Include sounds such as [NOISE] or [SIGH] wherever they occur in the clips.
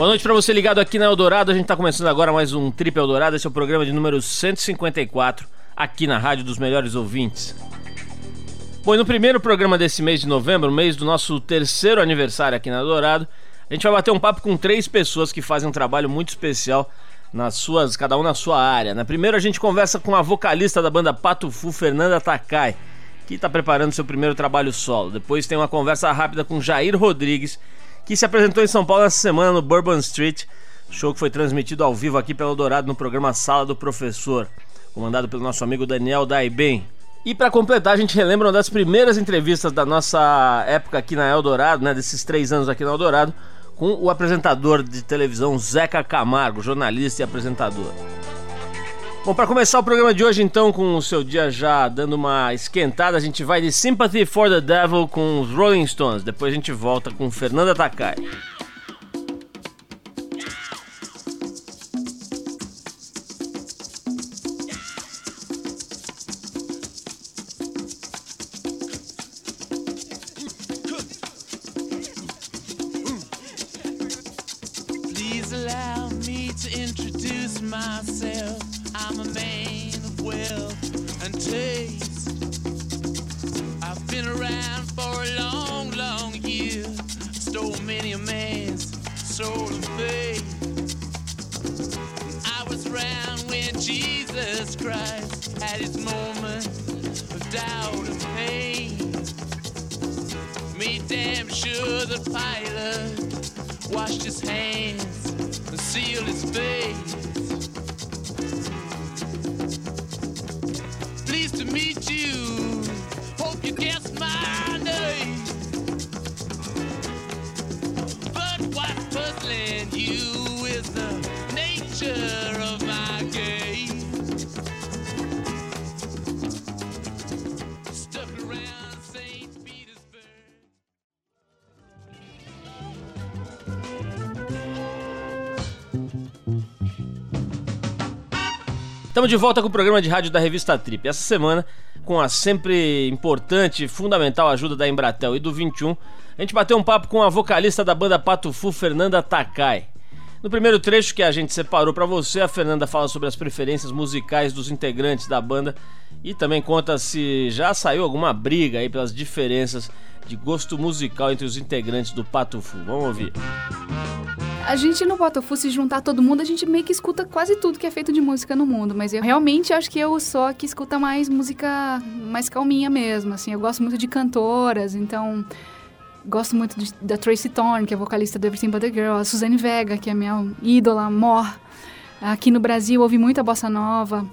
Boa noite para você ligado aqui na Eldorado. A gente está começando agora mais um Trip Eldorado. Esse é o programa de número 154, aqui na Rádio dos Melhores Ouvintes. Bom, e no primeiro programa desse mês de novembro, mês do nosso terceiro aniversário aqui na Eldorado, a gente vai bater um papo com três pessoas que fazem um trabalho muito especial nas suas, cada um na sua área. Na né? primeira a gente conversa com a vocalista da banda Pato Fu, Fernanda Takai, que está preparando seu primeiro trabalho solo. Depois tem uma conversa rápida com Jair Rodrigues, que se apresentou em São Paulo essa semana no Bourbon Street, show que foi transmitido ao vivo aqui pelo Dourado no programa Sala do Professor, comandado pelo nosso amigo Daniel Daiben. E para completar, a gente relembra uma das primeiras entrevistas da nossa época aqui na Eldorado, né, desses três anos aqui na Eldorado, com o apresentador de televisão Zeca Camargo, jornalista e apresentador. Bom, para começar o programa de hoje, então, com o seu dia já dando uma esquentada, a gente vai de Sympathy for the Devil com os Rolling Stones. Depois a gente volta com Fernanda Takai. I'm a man of wealth and taste. I've been around for a long, long year. Stole many a man's soul and faith. I was around when Jesus Christ had his moment of doubt and pain. Made damn sure the pilot washed his hands and sealed his face. Estamos de volta com o programa de rádio da revista Trip. Essa semana, com a sempre importante e fundamental ajuda da Embratel e do 21, a gente bateu um papo com a vocalista da banda Pato Fu, Fernanda Takai. No primeiro trecho que a gente separou para você, a Fernanda fala sobre as preferências musicais dos integrantes da banda e também conta se já saiu alguma briga aí pelas diferenças de gosto musical entre os integrantes do Pato Fu. Vamos ouvir. A gente no Botafogo, se juntar todo mundo, a gente meio que escuta quase tudo que é feito de música no mundo. Mas eu realmente acho que eu sou a que escuta mais música mais calminha mesmo. Assim, eu gosto muito de cantoras, então gosto muito de, da Tracy Thorn, que é vocalista do Everything But The Girl, a Suzanne Vega, que é minha ídola, mor. Aqui no Brasil ouvi muita bossa nova.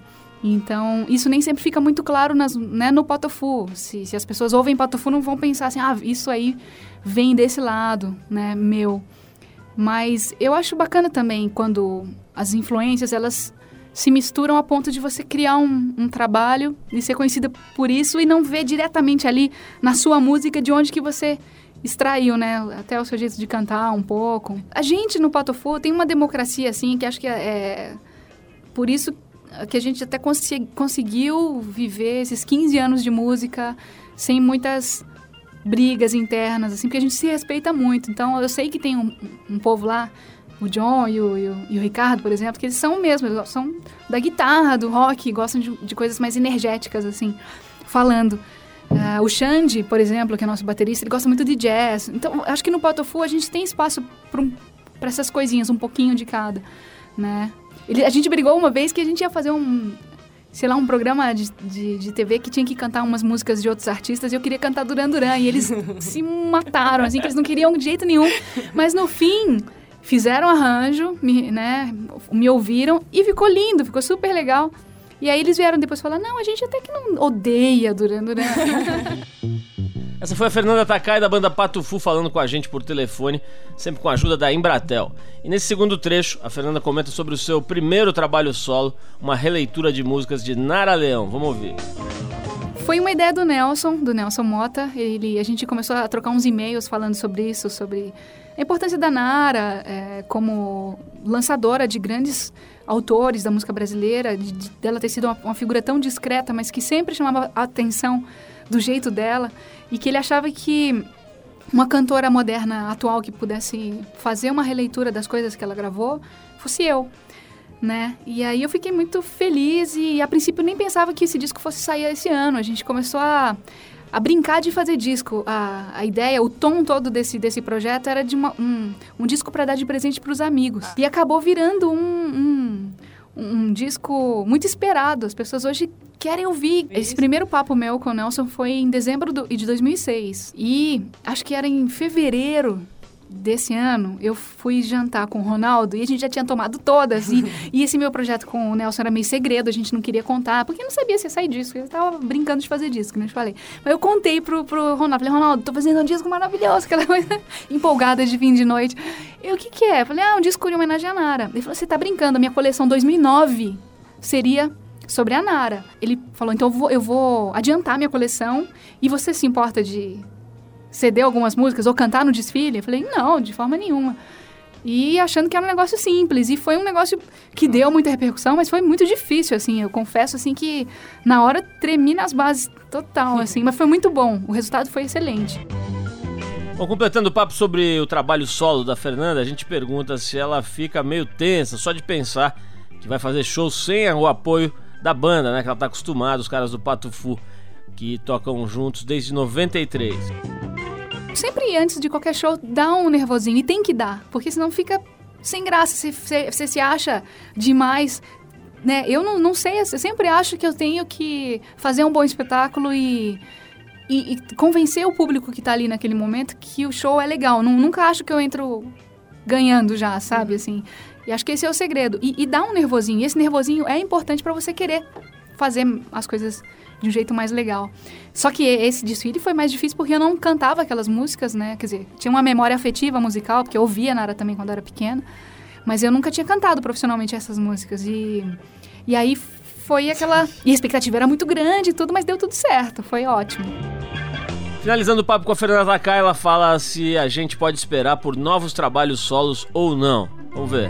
Então, isso nem sempre fica muito claro nas, né, no Potofu. Se, se as pessoas ouvem Potofu, não vão pensar assim, ah, isso aí vem desse lado, né, meu. Mas eu acho bacana também quando as influências, elas se misturam a ponto de você criar um, um, trabalho e ser conhecida por isso e não ver diretamente ali na sua música de onde que você extraiu, né? Até o seu jeito de cantar um pouco. A gente no Potofu tem uma democracia, assim, que acho que é, é por isso que a gente até cons conseguiu viver esses 15 anos de música sem muitas brigas internas, assim, porque a gente se respeita muito. Então, eu sei que tem um, um povo lá, o John e o, e, o, e o, Ricardo, por exemplo, que eles são mesmo, eles são da guitarra, do rock, gostam de, de coisas mais energéticas, assim, falando. Uh, o Xande, por exemplo, que é nosso baterista, ele gosta muito de jazz. Então, acho que no Potofu a gente tem espaço para um, essas coisinhas, um pouquinho de cada, né? Ele, a gente brigou uma vez que a gente ia fazer um, sei lá, um programa de, de, de, TV que tinha que cantar umas músicas de outros artistas e eu queria cantar Duran Duran. E eles [LAUGHS] se mataram, assim, que eles não queriam de jeito nenhum. Mas no fim, fizeram arranjo, me, né, me ouviram e ficou lindo, ficou super legal. E aí eles vieram depois falar, não, a gente até que não odeia Duran Duran. [LAUGHS] Essa foi a Fernanda Takai da banda Pato Fu falando com a gente por telefone, sempre com a ajuda da Embratel. E nesse segundo trecho, a Fernanda comenta sobre o seu primeiro trabalho solo, uma releitura de músicas de Nara Leão. Vamos ouvir. Foi uma ideia do Nelson, do Nelson Mota. Ele, a gente começou a trocar uns e-mails falando sobre isso, sobre a importância da Nara é, como lançadora de grandes autores da música brasileira, de, de, dela ter sido uma, uma figura tão discreta, mas que sempre chamava a atenção do jeito dela e que ele achava que uma cantora moderna atual que pudesse fazer uma releitura das coisas que ela gravou, fosse eu. Né? E aí eu fiquei muito feliz e a princípio nem pensava que esse disco fosse sair esse ano. A gente começou a, a brincar de fazer disco. A, a ideia, o tom todo desse, desse projeto era de uma, um, um disco para dar de presente para os amigos. E acabou virando um, um, um disco muito esperado. As pessoas hoje querem ouvir. Esse primeiro papo meu com o Nelson foi em dezembro do, de 2006. E acho que era em fevereiro desse ano, eu fui jantar com o Ronaldo e a gente já tinha tomado todas. E, [LAUGHS] e esse meu projeto com o Nelson era meio segredo, a gente não queria contar, porque não sabia se ia sair disco. Eu tava brincando de fazer disco, como eu te falei. Mas eu contei pro, pro Ronaldo, falei, Ronaldo, tô fazendo um disco maravilhoso, [LAUGHS] aquela coisa empolgada de fim de noite. E o que que é? Eu falei, ah, um disco de homenagem a Nara. Ele falou, você tá brincando, a minha coleção 2009 seria sobre a Nara. Ele falou, então eu vou, eu vou adiantar minha coleção e você se importa de ceder algumas músicas ou cantar no desfile? Eu falei, não, de forma nenhuma. E achando que era um negócio simples. E foi um negócio que deu muita repercussão, mas foi muito difícil, assim. Eu confesso, assim, que na hora tremi nas bases total, assim. Mas foi muito bom. O resultado foi excelente. Bom, completando o papo sobre o trabalho solo da Fernanda, a gente pergunta se ela fica meio tensa só de pensar que vai fazer show sem o apoio da banda, né? Que ela tá acostumada, os caras do Pato Fu, que tocam juntos desde 93 sempre antes de qualquer show dá um nervosinho. E tem que dar, porque senão fica sem graça. Se você se acha demais. Né? Eu não, não sei, eu sempre acho que eu tenho que fazer um bom espetáculo e, e, e convencer o público que está ali naquele momento que o show é legal. nunca acho que eu entro ganhando já, sabe? Assim. E acho que esse é o segredo. E, e dá um nervosinho. E esse nervosinho é importante para você querer fazer as coisas de um jeito mais legal. Só que esse desfile foi mais difícil porque eu não cantava aquelas músicas, né? Quer dizer, tinha uma memória afetiva musical, porque eu ouvia Nara também quando era pequena, mas eu nunca tinha cantado profissionalmente essas músicas. E, e aí foi aquela. E a expectativa era muito grande e tudo, mas deu tudo certo, foi ótimo. Finalizando o papo com a Fernanda Takai, ela fala se a gente pode esperar por novos trabalhos solos ou não. Vamos ver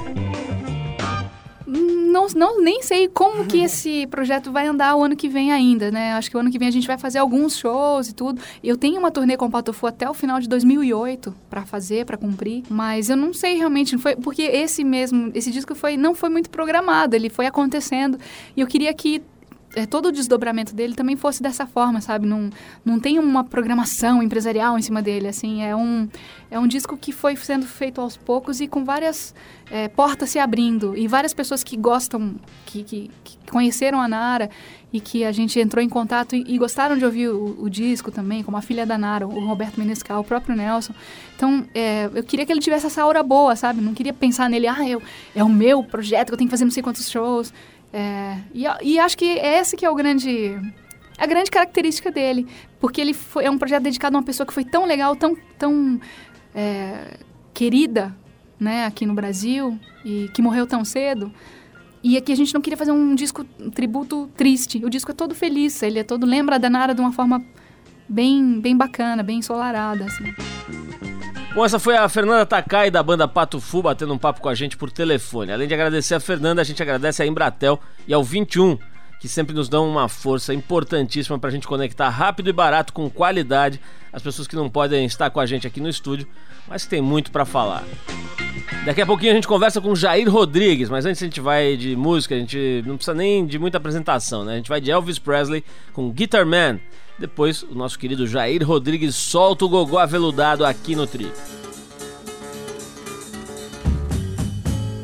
não, não nem sei como que [LAUGHS] esse projeto vai andar o ano que vem ainda, né? Acho que o ano que vem a gente vai fazer alguns shows e tudo. Eu tenho uma turnê com o Patofu até o final de 2008 para fazer, para cumprir, mas eu não sei realmente, foi porque esse mesmo, esse disco foi não foi muito programado, ele foi acontecendo e eu queria que todo o desdobramento dele também fosse dessa forma, sabe? Não, não tem uma programação empresarial em cima dele, assim. É um, é um disco que foi sendo feito aos poucos e com várias é, portas se abrindo. E várias pessoas que gostam, que, que, que, conheceram a Nara e que a gente entrou em contato e, e gostaram de ouvir o, o, disco também, como a filha da Nara, o Roberto Menescal, o próprio Nelson. Então, é, eu queria que ele tivesse essa aura boa, sabe? Não queria pensar nele, ah, eu, é o meu projeto eu tenho que fazer não sei quantos shows. É, e, e acho que esse que é o grande a grande característica dele, porque ele foi, é um projeto dedicado a uma pessoa que foi tão legal, tão, tão é, querida, né, aqui no Brasil e que morreu tão cedo. E aqui a gente não queria fazer um disco um tributo triste. O disco é todo feliz, ele é todo lembra da Nara de uma forma bem, bem bacana, bem ensolarada, assim. Bom, essa foi a Fernanda Takai da banda Pato Fu batendo um papo com a gente por telefone. Além de agradecer a Fernanda, a gente agradece a Embratel e ao 21, que sempre nos dão uma força importantíssima para a gente conectar rápido e barato com qualidade as pessoas que não podem estar com a gente aqui no estúdio, mas que tem muito para falar. Daqui a pouquinho a gente conversa com Jair Rodrigues, mas antes a gente vai de música, a gente não precisa nem de muita apresentação, né? A gente vai de Elvis Presley com Guitar Man. Depois, o nosso querido Jair Rodrigues solta o gogó aveludado aqui no Tri.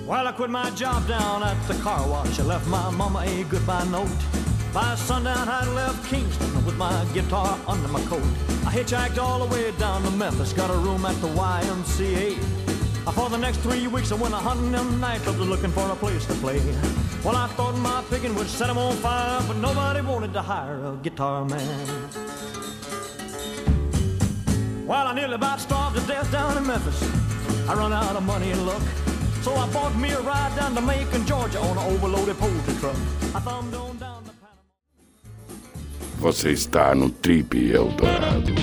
Well, I quit my job down at the car wash. I left my mama a goodbye note. By sundown, I left Kingston with my guitar under my coat. I hitchhiked all the way down to Memphis, got a room at the YMCA. For the next three weeks, I went a hunting them nightclubs looking for a place to play. Well, I thought my picking would set them on fire, but nobody wanted to hire a guitar man. Well, I nearly about starved to death down in Memphis. I run out of money and luck. So I bought me a ride down to Macon, Georgia on an overloaded poultry truck. I thumbed on down to Panama. Você está no Trip Eldorado.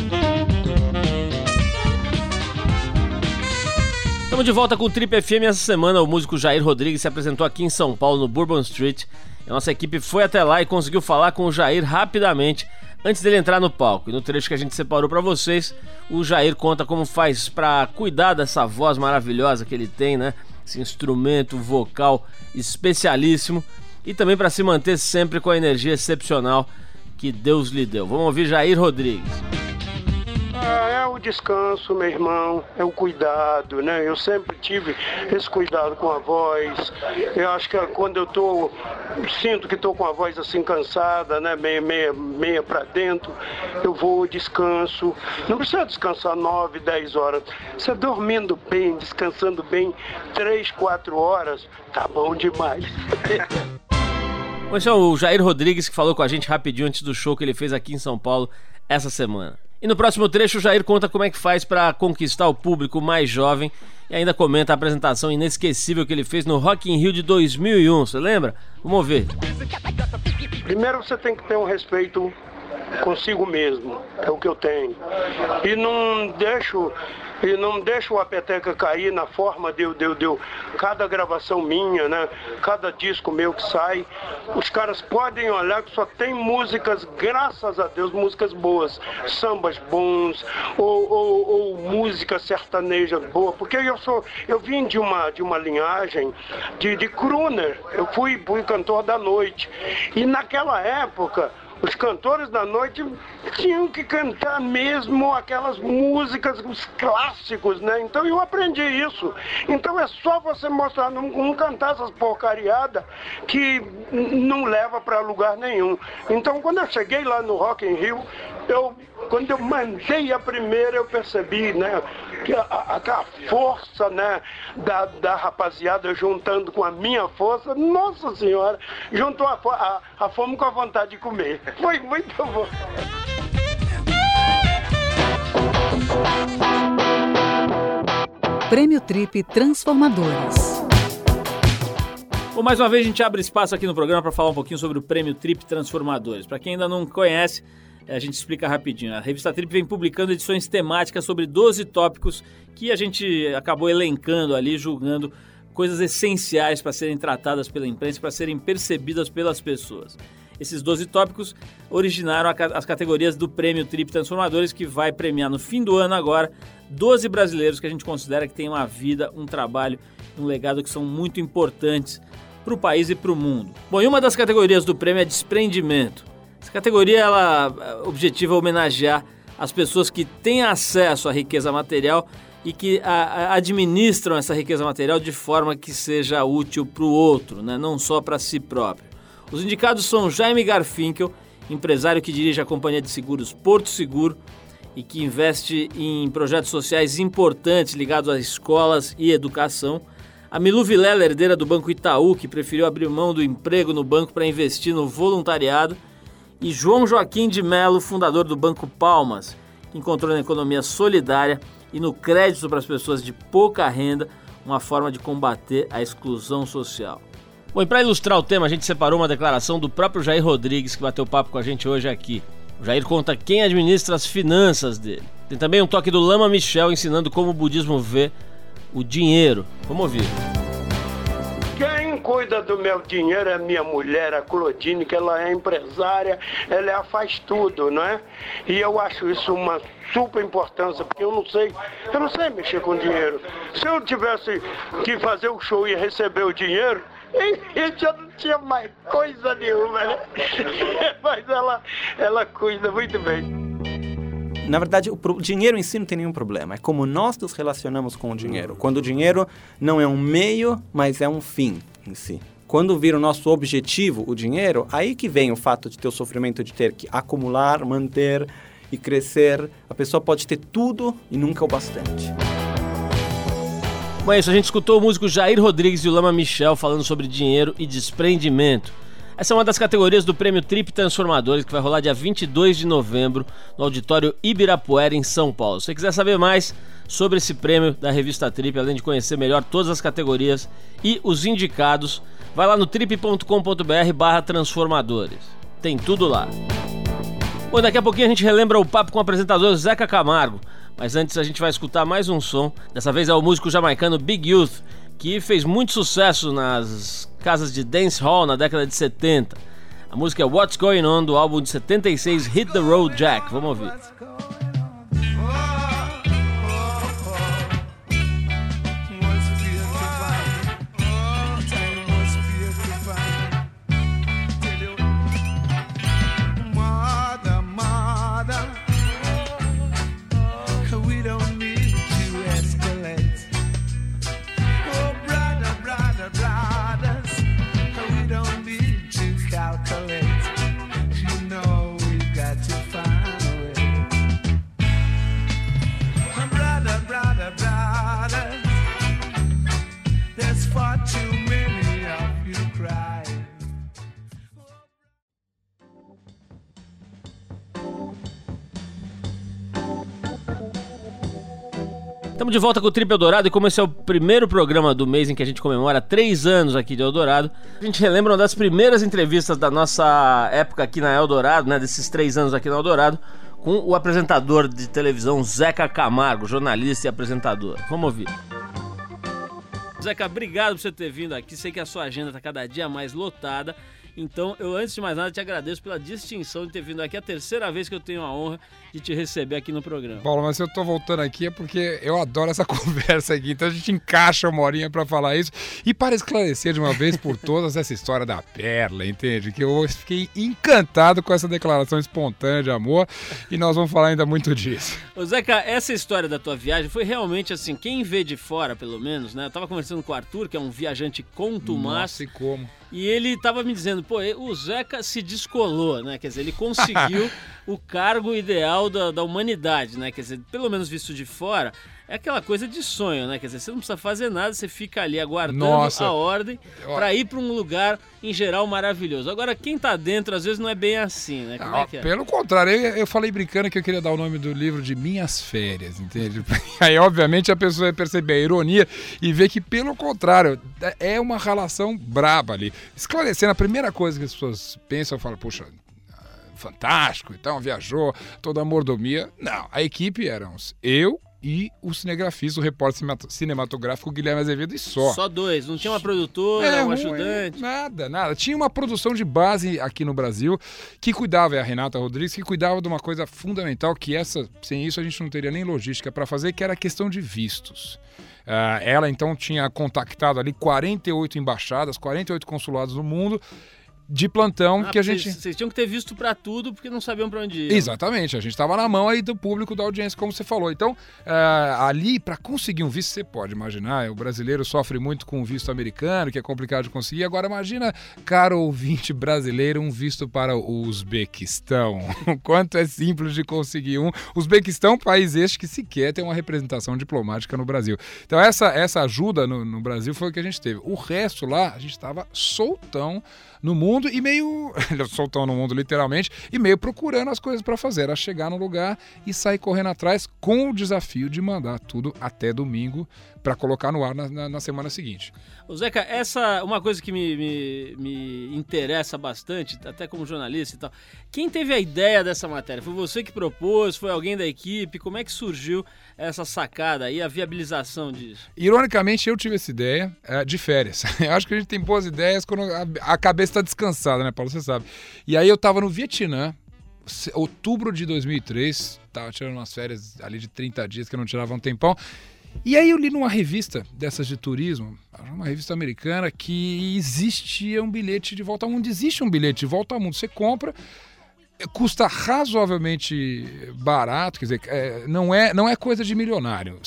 Estamos de volta com o Trip FM essa semana. O músico Jair Rodrigues se apresentou aqui em São Paulo, no Bourbon Street. A nossa equipe foi até lá e conseguiu falar com o Jair rapidamente antes dele entrar no palco. E no trecho que a gente separou para vocês, o Jair conta como faz para cuidar dessa voz maravilhosa que ele tem, né? Esse instrumento vocal especialíssimo e também para se manter sempre com a energia excepcional que Deus lhe deu. Vamos ouvir Jair Rodrigues. O descanso, meu irmão, é o cuidado, né? Eu sempre tive esse cuidado com a voz. Eu acho que quando eu tô sinto que estou com a voz assim cansada, né? Meia, meia, meia para dentro, eu vou descanso. Não precisa descansar 9, 10 horas. Você dormindo bem, descansando bem, 3, 4 horas, tá bom demais. [LAUGHS] Esse é o Jair Rodrigues que falou com a gente rapidinho antes do show que ele fez aqui em São Paulo essa semana. E no próximo trecho, o Jair conta como é que faz para conquistar o público mais jovem e ainda comenta a apresentação inesquecível que ele fez no Rock in Rio de 2001. Você lembra? Vamos ver. Primeiro você tem que ter um respeito consigo mesmo, é o que eu tenho. E não deixo e não deixo a peteca cair na forma de, de, de, cada gravação minha, né? Cada disco meu que sai, os caras podem olhar que só tem músicas, graças a Deus, músicas boas, sambas bons ou, ou, ou música sertaneja boa, porque eu sou, eu vim de uma de uma linhagem de, de crooner, eu fui, fui cantor da noite e naquela época os cantores da noite tinham que cantar mesmo aquelas músicas, os clássicos, né? Então eu aprendi isso. Então é só você mostrar, não, não cantar essas porcariadas que não leva para lugar nenhum. Então quando eu cheguei lá no Rock in Rio, eu, quando eu mandei a primeira, eu percebi, né? Que a, a, a força, né? Da, da rapaziada juntando com a minha força, nossa senhora, juntou a, a, a fome com a vontade de comer. Foi muito bom. Prêmio Trip Transformadores. Bom, mais uma vez a gente abre espaço aqui no programa para falar um pouquinho sobre o Prêmio Trip Transformadores. Para quem ainda não conhece, a gente explica rapidinho. A revista Trip vem publicando edições temáticas sobre 12 tópicos que a gente acabou elencando ali, julgando coisas essenciais para serem tratadas pela imprensa, para serem percebidas pelas pessoas. Esses 12 tópicos originaram as categorias do Prêmio Trip Transformadores, que vai premiar no fim do ano agora 12 brasileiros que a gente considera que têm uma vida, um trabalho, um legado que são muito importantes para o país e para o mundo. Bom, e uma das categorias do prêmio é desprendimento. Essa categoria ela eh, objetiva homenagear as pessoas que têm acesso à riqueza material e que a, a, administram essa riqueza material de forma que seja útil para o outro, né? não só para si próprio. Os indicados são Jaime Garfinkel, empresário que dirige a companhia de seguros Porto Seguro e que investe em projetos sociais importantes ligados a escolas e educação. A Milu Vilela, herdeira do Banco Itaú, que preferiu abrir mão do emprego no banco para investir no voluntariado. E João Joaquim de Mello, fundador do Banco Palmas, que encontrou na economia solidária e no crédito para as pessoas de pouca renda uma forma de combater a exclusão social. Bom, e para ilustrar o tema, a gente separou uma declaração do próprio Jair Rodrigues, que bateu papo com a gente hoje aqui. O Jair conta quem administra as finanças dele. Tem também um toque do Lama Michel ensinando como o budismo vê o dinheiro. Vamos ouvir. Cuida do meu dinheiro é minha mulher, a Claudine, que ela é empresária, ela faz tudo, não é? E eu acho isso uma super importância, porque eu não sei, eu não sei mexer com dinheiro. Se eu tivesse que fazer o show e receber o dinheiro, [LAUGHS] eu já não tinha mais coisa nenhuma, né? [LAUGHS] Mas ela, ela cuida muito bem. Na verdade, o dinheiro em si não tem nenhum problema. É como nós nos relacionamos com o dinheiro. Quando o dinheiro não é um meio, mas é um fim em si. Quando vira o nosso objetivo, o dinheiro, aí que vem o fato de ter o sofrimento de ter que acumular, manter e crescer. A pessoa pode ter tudo e nunca o bastante. Com isso, a gente escutou o músico Jair Rodrigues e o Lama Michel falando sobre dinheiro e desprendimento. Essa é uma das categorias do Prêmio Trip Transformadores que vai rolar dia 22 de novembro no Auditório Ibirapuera, em São Paulo. Se você quiser saber mais sobre esse prêmio da revista Trip, além de conhecer melhor todas as categorias e os indicados, vai lá no trip.com.br barra transformadores. Tem tudo lá. Bom, daqui a pouquinho a gente relembra o papo com o apresentador Zeca Camargo. Mas antes a gente vai escutar mais um som. Dessa vez é o músico jamaicano Big Youth, que fez muito sucesso nas casas de dance hall na década de 70. A música é What's Going On do álbum de 76 Hit the Road Jack. Vamos ouvir. Estamos de volta com o Trip Eldorado e como esse é o primeiro programa do mês em que a gente comemora três anos aqui de Eldorado, a gente relembra uma das primeiras entrevistas da nossa época aqui na Eldorado, né, desses três anos aqui na Eldorado, com o apresentador de televisão Zeca Camargo, jornalista e apresentador. Vamos ouvir. Zeca, obrigado por você ter vindo aqui. Sei que a sua agenda está cada dia mais lotada. Então, eu antes de mais nada te agradeço pela distinção de ter vindo aqui. É a terceira vez que eu tenho a honra de te receber aqui no programa. Paulo, mas se eu tô voltando aqui é porque eu adoro essa [LAUGHS] conversa aqui. Então a gente encaixa uma horinha pra falar isso. E para esclarecer de uma vez por todas essa história da perla, entende? Que eu fiquei encantado com essa declaração espontânea de amor. E nós vamos falar ainda muito disso. Ô Zeca, essa história da tua viagem foi realmente assim, quem vê de fora, pelo menos, né? Eu tava conversando com o Arthur, que é um viajante contumaz, Nossa, e como? E ele tava me dizendo, pô, o Zeca se descolou, né? Quer dizer, ele conseguiu [LAUGHS] o cargo ideal da, da humanidade, né? Quer dizer, pelo menos visto de fora, é aquela coisa de sonho, né? Quer dizer, você não precisa fazer nada, você fica ali aguardando Nossa. a ordem para ir para um lugar, em geral, maravilhoso. Agora, quem tá dentro, às vezes, não é bem assim, né? Como é Ah, que é? Pelo contrário, eu, eu falei brincando que eu queria dar o nome do livro de Minhas Férias, entende? [LAUGHS] Aí, obviamente, a pessoa vai perceber a ironia e ver que, pelo contrário, é uma relação braba ali. Esclarecendo, a primeira coisa que as pessoas pensam, falam, puxa, fantástico, então viajou, toda a mordomia. Não, a equipe éramos eu e o cinegrafista, o repórter cinema- cinematográfico Guilherme Azevedo e só. Só dois, não tinha uma produtora, um ruim, ajudante. Nada, nada. Tinha uma produção de base aqui no Brasil que cuidava, é a Renata Rodrigues, que cuidava de uma coisa fundamental que essa, sem isso a gente não teria nem logística para fazer, que era a questão de vistos. Ah, ela então tinha contactado ali 48 embaixadas, 48 consulados no mundo de plantão Ah, que a gente Vocês tinham que ter visto pra tudo porque não sabiam pra onde ir. Exatamente, a gente estava na mão aí do público da audiência, como você falou. Então, eh, ali, para conseguir um visto, você pode imaginar, o brasileiro sofre muito com o visto americano, que é complicado de conseguir. Agora, imagina, caro ouvinte brasileiro, um visto para o Uzbequistão. O [LAUGHS] quanto é simples de conseguir um. Uzbequistão, país este que sequer tem uma representação diplomática no Brasil. Então, essa, essa ajuda no, no Brasil foi o que a gente teve. O resto lá, a gente estava soltão no mundo e meio [LAUGHS] soltão no mundo literalmente e meio procurando as coisas para fazer, era chegar no lugar e sair correndo atrás com o desafio de mandar tudo até domingo para colocar no ar na, na- na semana seguinte. Ô Zeca, essa uma coisa que me, me, me interessa bastante, até como jornalista e tal. Quem teve a ideia dessa matéria? Foi você que propôs? Foi alguém da equipe? Como é que surgiu essa sacada aí, a viabilização disso? Ironicamente, eu tive essa ideia é, de férias. [LAUGHS] Eu acho que a gente tem boas ideias quando a, a cabeça está descansada, né, Paulo? Você sabe. E aí eu estava no Vietnã, outubro de 2003, tava tirando umas férias ali de 30 dias que eu não tirava um tempão. E aí eu li numa revista dessas de turismo, uma revista americana, que existia um bilhete de volta ao mundo. Existe um bilhete de volta ao mundo. Você compra, custa razoavelmente barato, quer dizer, é, não, é, não é coisa de milionário.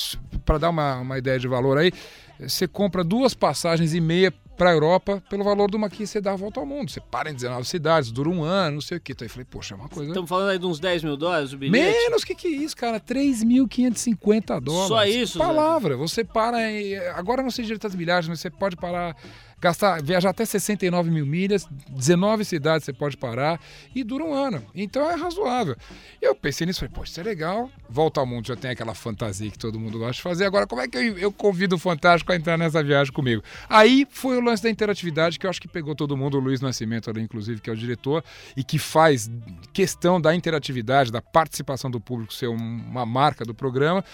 Para dar uma, uma ideia de valor aí, você compra duas passagens e meia para a Europa pelo valor de uma que você dá a volta ao mundo. Você para em 19 cidades, dura um ano, não sei o que. Então eu falei, poxa, é uma coisa... Estamos falando aí de uns 10 mil dólares o bilhete? Menos, que que é isso, cara? 3.550 dólares. Só isso, Zé? Palavra. Você para em... Agora eu não sei direito as milhagens, mas você pode parar... Gastar, viajar até 69 mil milhas, 19 cidades você pode parar e dura um ano. Então é razoável. Eu pensei nisso, falei, pô, isso é legal. Volta ao mundo já tem aquela fantasia que todo mundo gosta de fazer. Agora, como é que eu, eu convido o Fantástico a entrar nessa viagem comigo? Aí foi o lance da interatividade que eu acho que pegou todo mundo, o Luiz Nascimento ali, inclusive, que é o diretor, e que faz questão da interatividade, da participação do público ser um- uma marca do programa.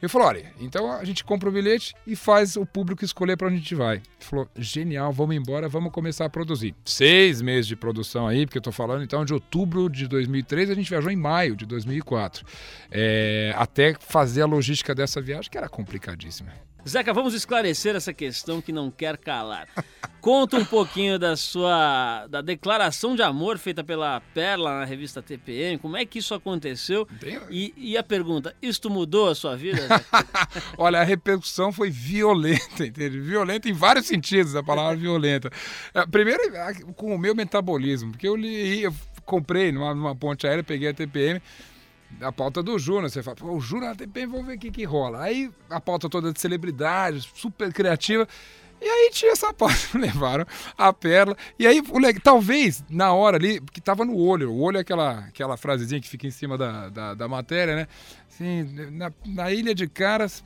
Eu falei, olha, então a gente compra o bilhete e faz o público escolher para onde a gente vai. Ele falou, genial, vamos embora, vamos começar a produzir. Seis meses de produção aí, porque eu tô falando então de outubro de 2003, a gente viajou em maio de 2004. É, até fazer a logística dessa viagem, que era complicadíssima. Zeca, vamos esclarecer essa questão que não quer calar. Conta um pouquinho da sua da declaração de amor feita pela Perla na revista TPM. Como é que isso aconteceu? Bem- E, e a pergunta: isto mudou a sua vida? [LAUGHS] Olha, a repercussão foi violenta, entende? Violenta em vários sentidos, a palavra violenta. É, Primeiro, a- com o meu metabolismo, porque eu li, eu comprei numa, numa ponte aérea, peguei a TPM, a pauta do Júnior, você fala, pô, o Júnior TPM, vamos ver o que, que rola. Aí a pauta toda de celebridades, super criativa. E aí tinha essa [LAUGHS] pauta, levaram a perla. E aí, o legal, talvez, na hora ali, porque tava no olho, o olho é aquela, aquela frasezinha que fica em cima da, da, da matéria, né? Assim, na, na Ilha de Caras,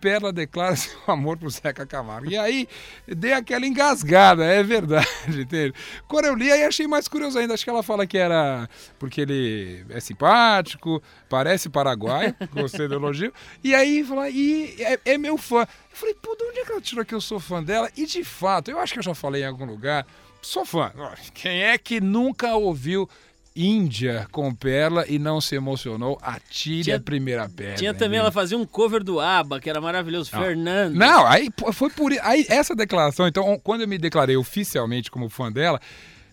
Perla declara [LAUGHS] seu amor pro Zeca Camargo. E aí, dei aquela engasgada, é verdade, [LAUGHS] entende? Quando eu li, aí achei mais curioso ainda. Acho que ela fala que era porque ele é simpático, parece paraguaio, [LAUGHS] gostei do elogio. E aí, fala, e é, é meu fã. Eu falei, pô, de onde é que ela tirou que eu sou fã dela? E de fato, eu acho que eu já falei em algum lugar, sou fã. Quem é que nunca ouviu Índia com Perla e não se emocionou? Atire Tinha- a primeira pedra. Tinha também, hein? ela fazia um cover do ABBA, que era maravilhoso. Fernando. Não, aí foi por aí essa declaração. Então, quando eu me declarei oficialmente como fã dela,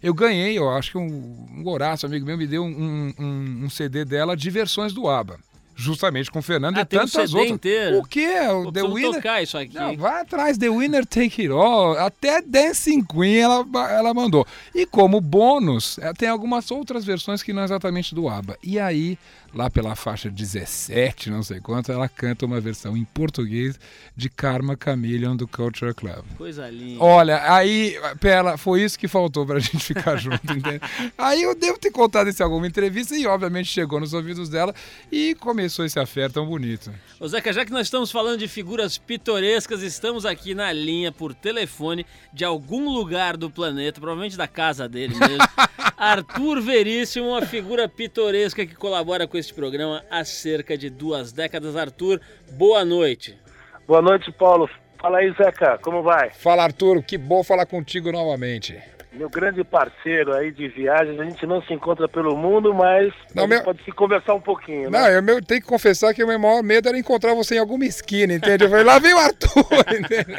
eu ganhei, eu acho que um, um Horácio, amigo meu, me deu um, um- um CD dela de versões do ABBA. Justamente com o Fernando Ah, e um tantas CD outras. inteiro. O quê? O The Winner. tocar isso aqui. Não, vai atrás, The Winner Take It All, até Dancing Queen ela, ela mandou. E como bônus, eh, tem algumas outras versões que não é exatamente do ABBA. E aí, lá pela faixa 17, não sei quanto, ela canta uma versão em português de Karma Chameleon do Culture Club. Coisa linda. Olha, aí, Pela, foi isso que faltou pra [LAUGHS] gente ficar junto, entende? Aí eu devo ter contado isso em alguma entrevista e, obviamente, chegou nos ouvidos dela e começou esse affair tão bonito. Ô Zeca, já que nós estamos falando de figuras pitorescas, estamos aqui na linha por telefone de algum lugar do planeta, provavelmente da casa dele mesmo. [LAUGHS] Arthur Veríssimo, uma figura pitoresca que colabora com este programa há cerca de duas décadas. Arthur, boa noite. Boa noite, Paulo. Fala aí, Zeca, como vai? Fala, Arthur, que bom falar contigo novamente. Meu grande parceiro aí de viagens, a gente não se encontra pelo mundo, mas Não, meu- pode se conversar um pouquinho, Não, né? eu meu, tenho que confessar que o meu maior medo era encontrar você em alguma esquina, entende? Eu falei, lá vem o Arthur, [LAUGHS] entende?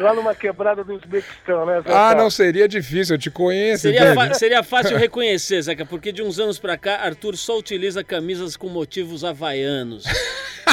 Lá numa quebrada do Uzbequistão, né, Zeca? Ah, não seria difícil, eu te conheço, Seria, fa- seria fácil reconhecer, Zeca, porque de uns anos pra cá, Arthur só utiliza camisas com motivos havaianos.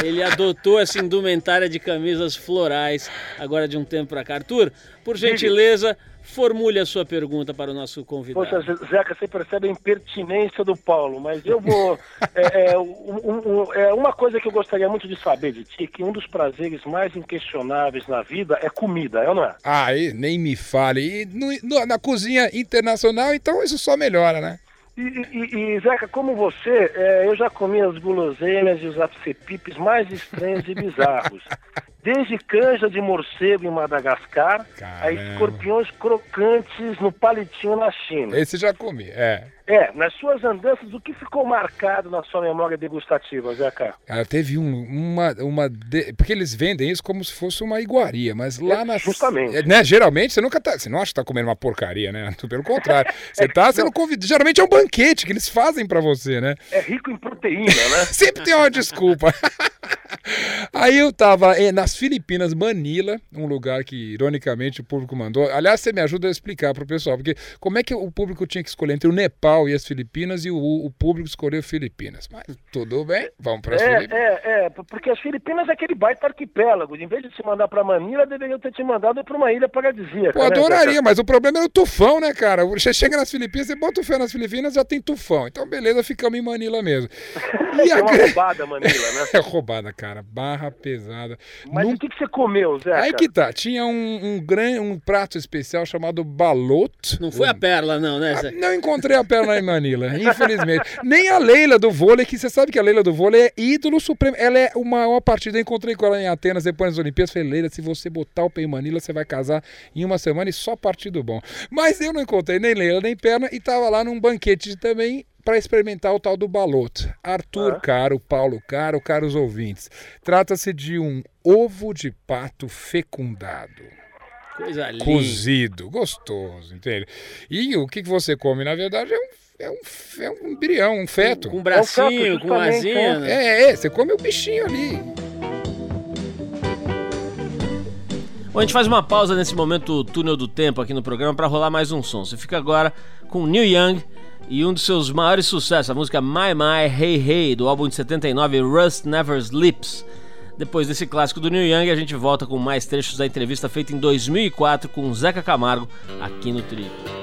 Ele adotou essa indumentária de camisas florais agora de um tempo pra cá. Arthur, por gentileza, formule a sua pergunta para o nosso convidado. Poxa, Zeca, você percebe a impertinência do Paulo, mas eu vou. é, é, um- um- é, uma coisa que eu gostaria muito de saber de ti, que um dos prazeres mais inquestionáveis na vida é comida, é ou não é? Aí, nem me fale. E no- no- na cozinha internacional, então isso só melhora, né? E, e- e, Zeca, como você, é, eu já comi as guloseimas e os apsepipes mais estranhos e bizarros. [LAUGHS] Desde canja de morcego em Madagascar, a Caramba. escorpiões crocantes no palitinho na China. Esse já comi, é. É, nas suas andanças, o que ficou marcado na sua memória degustativa, Zeca? Cara, teve um- uma. uma de- Porque eles vendem isso como se fosse uma iguaria, mas lá É, na. justamente. É, Né, geralmente você nunca tá. Você não acha que tá comendo uma porcaria, né? [LAUGHS] Pelo contrário. Você tá sendo convidado. Geralmente é um banquete que eles fazem pra você, né? É rico em proteína, né? [LAUGHS] Sempre tem uma desculpa. [LAUGHS] Aí eu tava eh, nas Filipinas, Manila, um lugar que, ironicamente, o público mandou. Aliás, você me ajuda a explicar pro pessoal, porque como é que o público tinha que escolher entre o Nepal e as Filipinas e o, o público escolheu Filipinas? Mas tudo bem, vamos para as É, Filipinas. é, é, porque as Filipinas é aquele baita arquipélago. Em vez de te mandar pra Manila, deveriam ter te mandado pra uma ilha paradisíaca. Pô, né, adoraria, mas o problema era o tufão, né, cara? Você chega nas Filipinas, você bota o fé nas Filipinas, já tem tufão. Então, beleza, ficamos em Manila mesmo. [LAUGHS] E Tem a uma roubada, Manila, né? [LAUGHS] É roubada, cara. Barra pesada. Mas Nunca- o que, que você comeu, Zeca? Aí que tá, tinha um, um, gran, um prato especial chamado balot. Não foi a pérola, não, né, Ah, Zeca? Não encontrei a perna em Manila, infelizmente. Nem a Leila do vôlei, que você sabe que a Leila do vôlei é ídolo supremo. Ela é uma maior partida. Eu encontrei com ela em Atenas depois das Olimpíadas. Falei, Leila, se você botar o pé em Manila, você vai casar em uma semana e só partido bom. Mas eu não encontrei nem Leila nem perna e tava lá num banquete também para experimentar o tal do baloto. Arthur Ah. Caro, Paulo Caro, caros ouvintes. Trata-se de um ovo de pato fecundado, Coisa linda. cozido, gostoso, entende? E o que, que você come, na verdade, é um, é um, é um embrião, um feto. Com um bracinho, É um com justamente, asinha. né? É, é, você come o bichinho ali. Bom, a gente faz uma pausa nesse momento túnel do tempo aqui no programa para rolar mais um som. Você fica agora com Neil Young e um dos seus maiores sucessos, a música My My Hey Hey, do álbum de 79 Rust Never Sleeps. Depois desse clássico do Neil Young, a gente volta com mais trechos da entrevista feita em 2004 com Zeca Camargo aqui no Trio.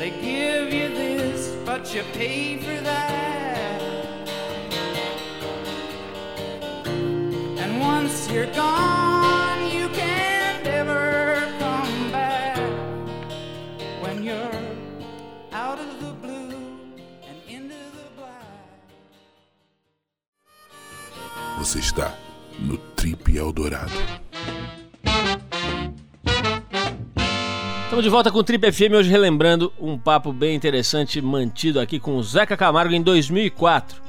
They give you this, but you pay for that. And once you're gone, you can never come back. When you're out of the blue and into the black. Você está no Trip Eldorado. Estamos de volta com o Trip FM, hoje relembrando um papo bem interessante mantido aqui com o Zeca Camargo em 2004.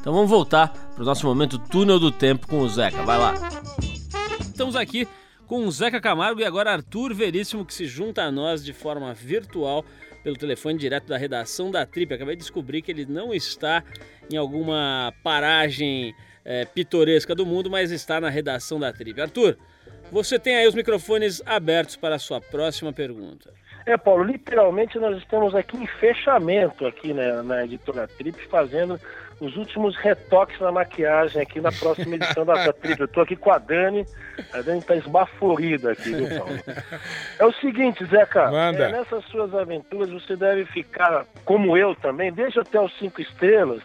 Então vamos voltar para o nosso momento túnel do tempo com o Zeca, vai lá. Estamos aqui com o Zeca Camargo e agora Arthur Veríssimo que se junta a nós de forma virtual pelo telefone direto da redação da Trip. Acabei de descobrir que ele não está em alguma paragem eh, pitoresca do mundo, mas está na redação da Trip. Arthur, você tem aí os microfones abertos para a sua próxima pergunta. É, Paulo, literalmente nós estamos aqui em fechamento aqui né, na editora Trip, fazendo os últimos retoques na maquiagem aqui na próxima edição da, da [LAUGHS] Trip. Eu tô aqui com a Dani, a Dani tá esbaforida aqui, viu, Paulo? É o seguinte, Zeca, Manda. é, nessas suas aventuras você deve ficar, como eu também, desde até os cinco estrelas,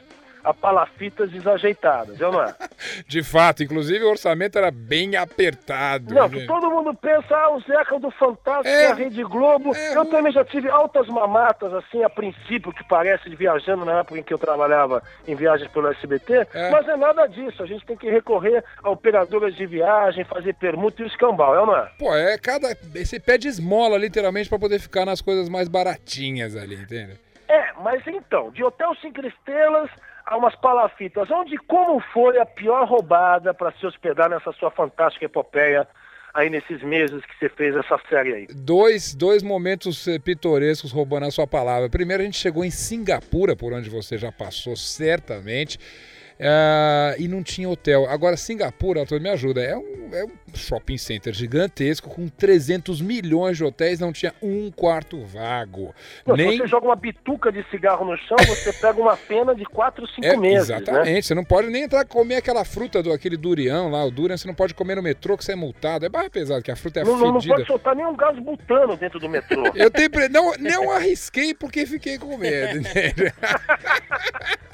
a palafitas desajeitadas, é, não é? [LAUGHS] De fato, inclusive o orçamento era bem apertado. Não, né? que todo mundo pensa, ah, o Zeca do Fantástico É. a Rede Globo. É. Eu também já tive altas mamatas, assim, a princípio, que parece de viajando na época em que eu trabalhava em viagens pelo SBT, É. mas é nada disso. A gente tem que recorrer a operadoras de viagem, fazer permuta e o escambau, é ou não é? Pô, é cada. Você pede esmola, literalmente, pra poder ficar nas coisas mais baratinhas ali, entende? É, mas então, de hotel cinco estrelas a umas palafitas, onde como foi a pior roubada para se hospedar nessa sua fantástica epopeia aí nesses meses que você fez essa série aí? Dois, dois momentos eh, pitorescos roubando a sua palavra. Primeiro, a gente chegou em Singapura, por onde você já passou certamente. Ah, e não tinha hotel. Agora, Singapura, Arthur, me ajuda. É um, é um shopping center gigantesco com 300 milhões de hotéis, não tinha um quarto vago. Não, Nem Se você joga uma bituca de cigarro no chão, você pega uma pena de 4, 5 É, meses. Né? exatamente, você não pode nem entrar comer aquela fruta do aquele durian lá, o durian você não pode comer no metrô que você é multado. É barra pesado, que a fruta é Não, não, não fedida. pode soltar nenhum gás butano dentro do metrô. [LAUGHS] Eu tenho pre- não, não arrisquei porque fiquei com medo, [LAUGHS]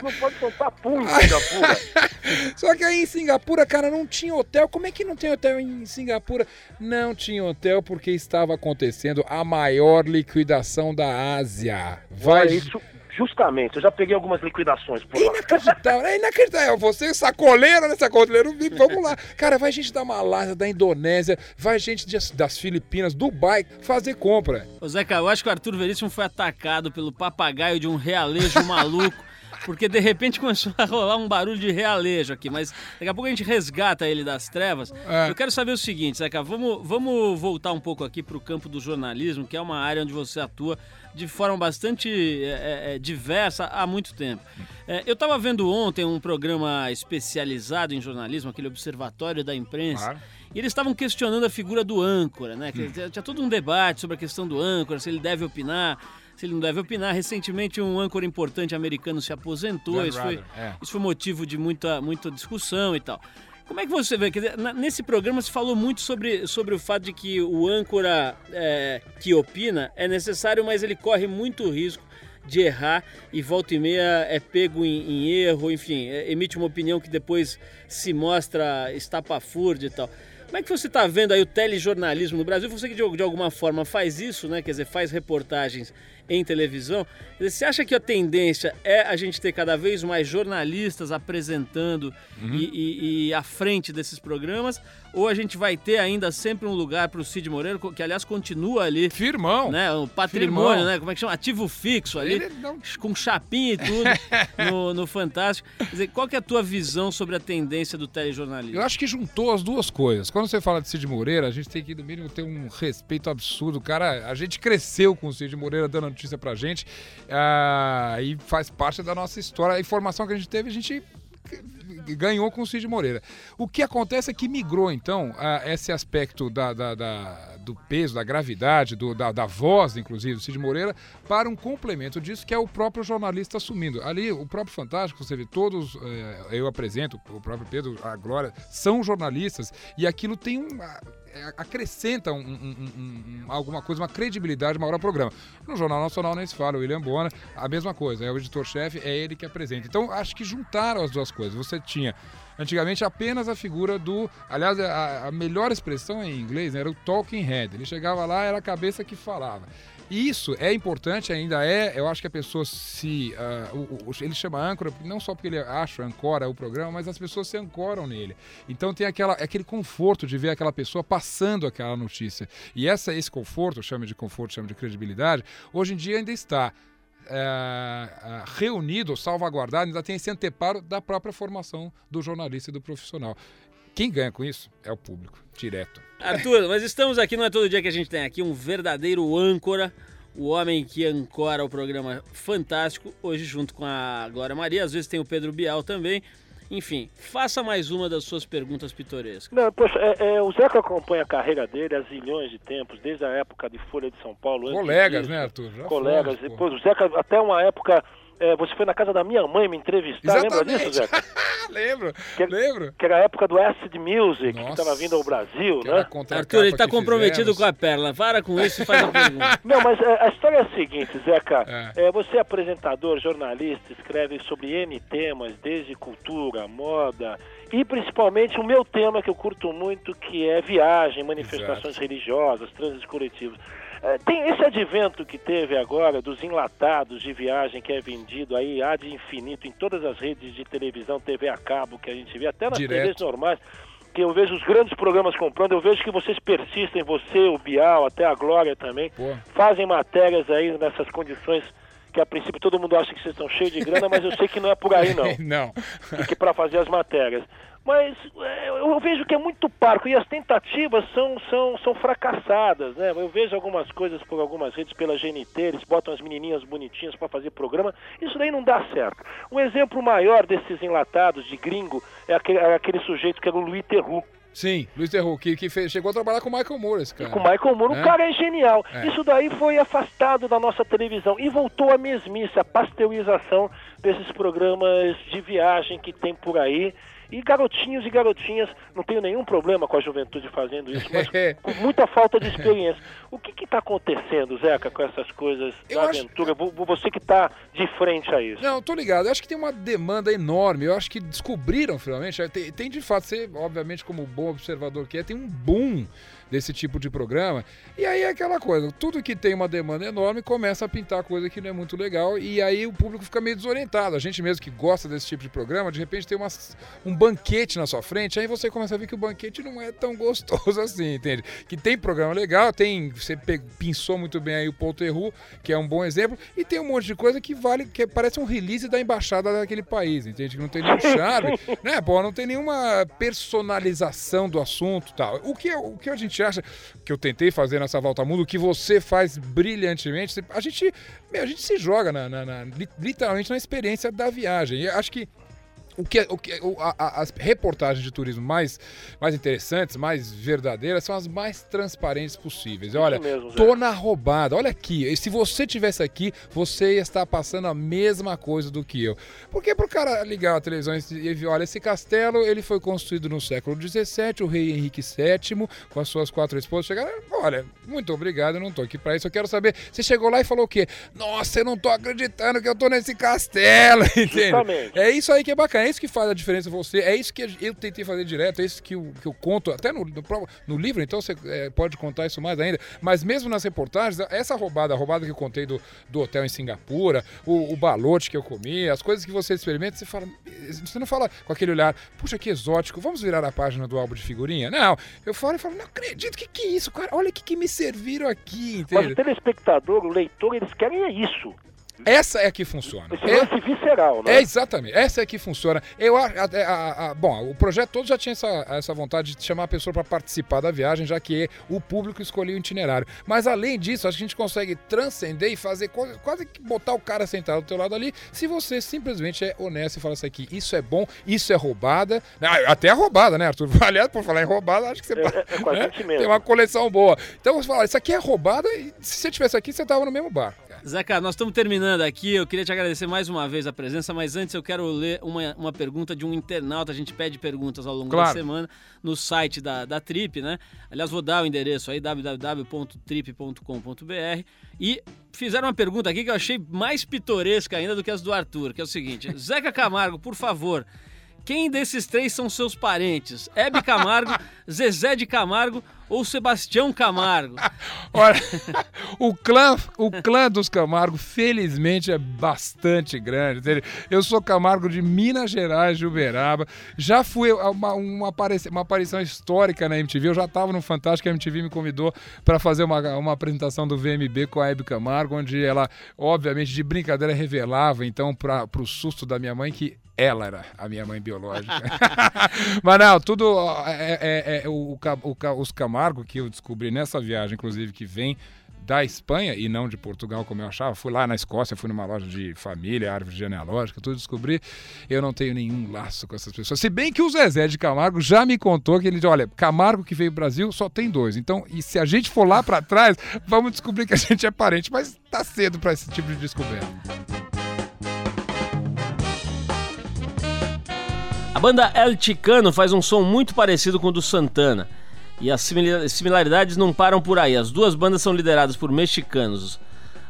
não pode soltar pum [LAUGHS] Singapura. [LAUGHS] Só que aí em Singapura, cara, não tinha hotel. Como é que não tem hotel em Singapura? Não tinha hotel porque estava acontecendo a maior liquidação da Ásia. Vai Olha, isso Justamente, eu já peguei algumas liquidações por lá. Inacreditável, é inacreditável. Você, sacoleiro, né? Sacoleiro VIP, vamos lá. Cara, vai gente da Malásia, da Indonésia, vai gente de- das Filipinas, Dubai, fazer compra. Ô Zeca, eu acho que o Arthur Veríssimo foi atacado pelo papagaio de um realejo maluco, porque de repente [LAUGHS] começou a rolar um barulho de realejo aqui, mas daqui a pouco a gente resgata ele das trevas. É. Eu quero saber o seguinte, Zeca, vamos, vamos voltar um pouco aqui para o campo do jornalismo, que é uma área onde você atua de forma bastante é, é, é, diversa há muito tempo. É, eu estava vendo ontem um programa especializado em jornalismo, aquele Observatório da Imprensa, Claro. e eles estavam questionando a figura do âncora, né? Que Tinha todo um debate sobre a questão do âncora, se ele deve opinar, se ele não deve opinar. Recentemente, um âncora importante americano se aposentou, isso foi, é. isso foi motivo de muita, muita discussão e tal. Como é que você vê? Dizer, nesse programa se falou muito sobre, sobre o fato de que o âncora é, que opina é necessário, mas ele corre muito risco de errar e volta e meia é pego em, em erro, enfim, é- emite uma opinião que depois se mostra estapafúrdia e tal. Como é que você está vendo aí o telejornalismo no Brasil? Você que de, de alguma forma faz isso, né? Quer dizer, faz reportagens em televisão. Você acha que a tendência é a gente ter cada vez mais jornalistas apresentando e, e- e à frente desses programas? Ou a gente vai ter ainda sempre um lugar para o Cid Moreira, que aliás continua ali, Firmão. né? O patrimônio, Firmão. né? Como é que chama? Ativo fixo ali não- com chapinha e tudo [LAUGHS] no, no Fantástico. Quer dizer, qual que é a tua visão sobre a tendência do telejornalismo? Eu acho que juntou as duas coisas. Quando você fala de Cid Moreira, a gente tem que, no mínimo, ter um respeito absurdo. Cara, a gente cresceu com o Cid Moreira dando notícia pra gente ah, e faz parte da nossa história. A informação que a gente teve, a gente ganhou com o Cid Moreira. O que acontece é que migrou, então, esse aspecto da, da- da- do peso, da gravidade, do- da, da voz, inclusive, do Cid Moreira, para um complemento disso, que é o próprio jornalista assumindo. Ali, o próprio Fantástico, você vê, todos, eh, eu apresento, o próprio Pedro, a Glória, são jornalistas, e aquilo tem um... é, acrescenta um- um- um- um- alguma coisa, uma credibilidade maior ao programa. No Jornal Nacional nem se fala, o William Bonner, a mesma coisa, é o editor-chefe, é ele que apresenta. Então, acho que juntaram as duas coisas. Você tinha, antigamente, apenas a figura do... Aliás, a, a melhor expressão em inglês né, era o talking head. Ele chegava lá, era a cabeça que falava. Isso é importante, ainda é. Eu acho que a pessoa se. ah, o- o- ele chama âncora, não só porque ele acha ancora o programa, mas as pessoas se ancoram nele. Então tem aquela, aquele conforto de ver aquela pessoa passando aquela notícia. E essa, esse conforto, chame de conforto, chame de credibilidade, hoje em dia ainda está. ah, ah, reunido, salvaguardado, ainda tem esse anteparo da própria formação do jornalista e do profissional. Quem ganha com isso é o público, direto. Arthur, mas estamos aqui, não é todo dia que a gente tem aqui um verdadeiro âncora, o homem que ancora o programa Fantástico, hoje junto com a Glória Maria, às vezes tem o Pedro Bial também. Enfim, faça mais uma das suas perguntas pitorescas. Não, poxa, é, é, o Zeca acompanha a carreira dele há zilhões de tempos, desde a época de Folha de São Paulo. Colegas, disso. né, Arthur? Já Colegas. fomos. Depois, o Zeca, até uma época, é, você foi na casa da minha mãe me entrevistar, lembra disso, Zeca? [LAUGHS] lembro, Que- lembro. Que era a época do Acid Music, que Nossa. estava vindo ao Brasil, Que né? Arthur, ele está que comprometido fizemos. com a perna. Para com isso e faz a pergunta. [LAUGHS] Não, mas é, a história é a seguinte, Zeca. É. É, você é apresentador, jornalista, escreve sobre N temas, desde cultura, moda e principalmente o meu tema que eu curto muito, que é viagem, manifestações Exato. religiosas, trânsitos coletivos. É, tem esse advento que teve agora dos enlatados de viagem que é vendido aí há de infinito em todas as redes de televisão, TV a cabo que a gente vê, até nas Direto. TVs normais que eu vejo os grandes programas comprando, eu vejo que vocês persistem, você, o Bial, até a Glória também, Pô. fazem matérias aí nessas condições que a princípio todo mundo acha que vocês estão cheios de grana, mas eu sei que não é por aí não, [LAUGHS] não. e que para fazer as matérias. Mas é, eu vejo que é muito parco e as tentativas são, são, são fracassadas, né? Eu vejo algumas coisas por algumas redes pela GNT, eles botam as menininhas bonitinhas para fazer programa, isso daí não dá certo. Um exemplo maior desses enlatados de gringo é aquele, é aquele sujeito que era o Louis Theroux, Sim, Luiz Terru, que, que fez- chegou a trabalhar com o Michael Moore, esse cara. com o Michael Moore. É. O cara é genial. É. Isso daí foi afastado da nossa televisão e voltou à mesmice, a pasteurização desses programas de viagem que tem por aí. E garotinhos e garotinhas, não tenho nenhum problema com a juventude fazendo isso, mas [LAUGHS] É. com muita falta de experiência. O que está acontecendo, Zeca, com essas coisas Eu da acho- aventura? Vo- Você que está de frente a isso. Não, tô ligado. Eu acho que tem uma demanda enorme. Eu acho que descobriram finalmente. Tem, tem de fato, você, obviamente, como bom observador que é, tem um boom desse tipo de programa. E aí é aquela coisa: tudo que tem uma demanda enorme começa a pintar coisa que não é muito legal. E aí o público fica meio desorientado. A gente mesmo que gosta desse tipo de programa, de repente tem umas, um banquete na sua frente. Aí você começa a ver que o banquete não é tão gostoso [LAUGHS] assim, entende? Que tem programa legal, tem. Você pe- pinçou muito bem aí o Paul Theroux, que é um bom exemplo, e tem um monte de coisa que vale, que parece um release da embaixada daquele país, entende? Que não tem nenhum charme, [LAUGHS] né? Pô, não tem nenhuma personalização do assunto e tal. O que, o que a gente acha que eu tentei fazer nessa volta ao mundo, o que você faz brilhantemente, a gente, a gente se joga na, na- na- li- literalmente na experiência da viagem. E acho que o que, o que, o- a- a- as reportagens de turismo mais, mais interessantes, mais verdadeiras, são as mais transparentes possíveis. Olha, mesmo, tô na roubada. Olha aqui, e se você tivesse aqui, você ia estar passando a mesma coisa do que eu. Porque pro cara ligar a televisão e ver, olha, esse castelo, ele foi construído no século XVII, o rei Henrique VII, com as suas quatro esposas, chegaram, olha, muito obrigado, eu não tô aqui pra isso, eu quero saber, você chegou lá e falou o quê? Nossa, eu não tô acreditando que eu tô nesse castelo, [LAUGHS] entende? Justamente. É isso aí que é bacana, é isso que faz a diferença você, é isso que eu tentei fazer direto, é isso que eu, que eu conto, até no, no, no livro, então você é, pode contar isso mais ainda, mas mesmo nas reportagens, essa roubada, a roubada que eu contei do, do hotel em Singapura, o, o balote que eu comi, as coisas que você experimenta, você fala, você não fala com aquele olhar, puxa que exótico, vamos virar a página do álbum de figurinha? Não, eu falo e falo, não acredito, que que é isso, cara, olha o que, que me serviram aqui, Mas o telespectador, o leitor, eles querem é isso. Essa é que funciona. Esse É- visceral, né? É, exatamente. Essa é que funciona. Eu a- a- a- bom, o projeto todo já tinha essa, essa vontade de chamar a pessoa para participar da viagem, já que o público escolheu o itinerário. Mas além disso, acho que a gente consegue transcender e fazer co- quase que botar o cara sentado do teu lado ali, se você simplesmente é honesto e fala assim aqui, isso é bom, isso é roubada. Ah, Até é roubada, né, Arthur? [LAUGHS] Aliás, por falar em roubada, acho que você É, é- é a né? tem uma coleção boa. Então você fala, isso aqui é roubada e se você tivesse aqui, você tava no mesmo barco. Zeca, nós estamos terminando aqui. Eu queria te agradecer mais uma vez a presença, mas antes eu quero ler uma, uma pergunta de um internauta. A gente pede perguntas ao longo da Claro. semana no site da, da Trip, né? Aliás, vou dar o endereço aí, www.trip.com.br. E fizeram uma pergunta aqui que eu achei mais pitoresca ainda do que as do Arthur, que é o seguinte: [LAUGHS] Zeca Camargo, por favor. Quem desses três são seus parentes? Hebe Camargo, [LAUGHS] Zezé de Camargo ou Sebastião Camargo? [LAUGHS] Olha, o clã, o clã dos Camargo, felizmente, é bastante grande. Eu sou Camargo de Minas Gerais, de Uberaba. Já fui a uma, uma, aparição, uma aparição histórica na MTV. Eu já estava no Fantástico, a MTV me convidou para fazer uma, uma apresentação do VMB com a Hebe Camargo, onde ela, obviamente, de brincadeira, revelava, então, para o susto da minha mãe, que ela era a minha mãe biológica. [LAUGHS] Mas não, tudo é, é- é o, o os Camargo que eu descobri nessa viagem, inclusive, que vem da Espanha e não de Portugal, como eu achava. Fui lá na Escócia, fui numa loja de família, árvore genealógica, tudo descobri. Eu não tenho nenhum laço com essas pessoas. Se bem que o Zezé de Camargo já me contou que ele olha, Camargo que veio pro Brasil só tem dois. Então, e se a gente for lá pra trás, vamos descobrir que a gente é parente. Mas tá cedo pra esse tipo de descoberta. A banda El Chicano faz um som muito parecido com o do Santana. E as simila- similaridades não param por aí. As duas bandas são lideradas por mexicanos.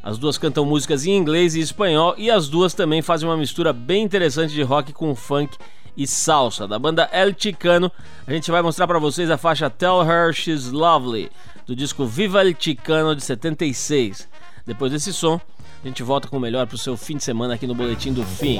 As duas cantam músicas em inglês e espanhol e as duas também fazem uma mistura bem interessante de rock com funk e salsa. Da banda El Chicano, a gente vai mostrar pra vocês a faixa Tell Her She's Lovely, do disco Viva El Chicano de 76. Depois desse som, a gente volta com o melhor pro seu fim de semana aqui no Boletim do Fim.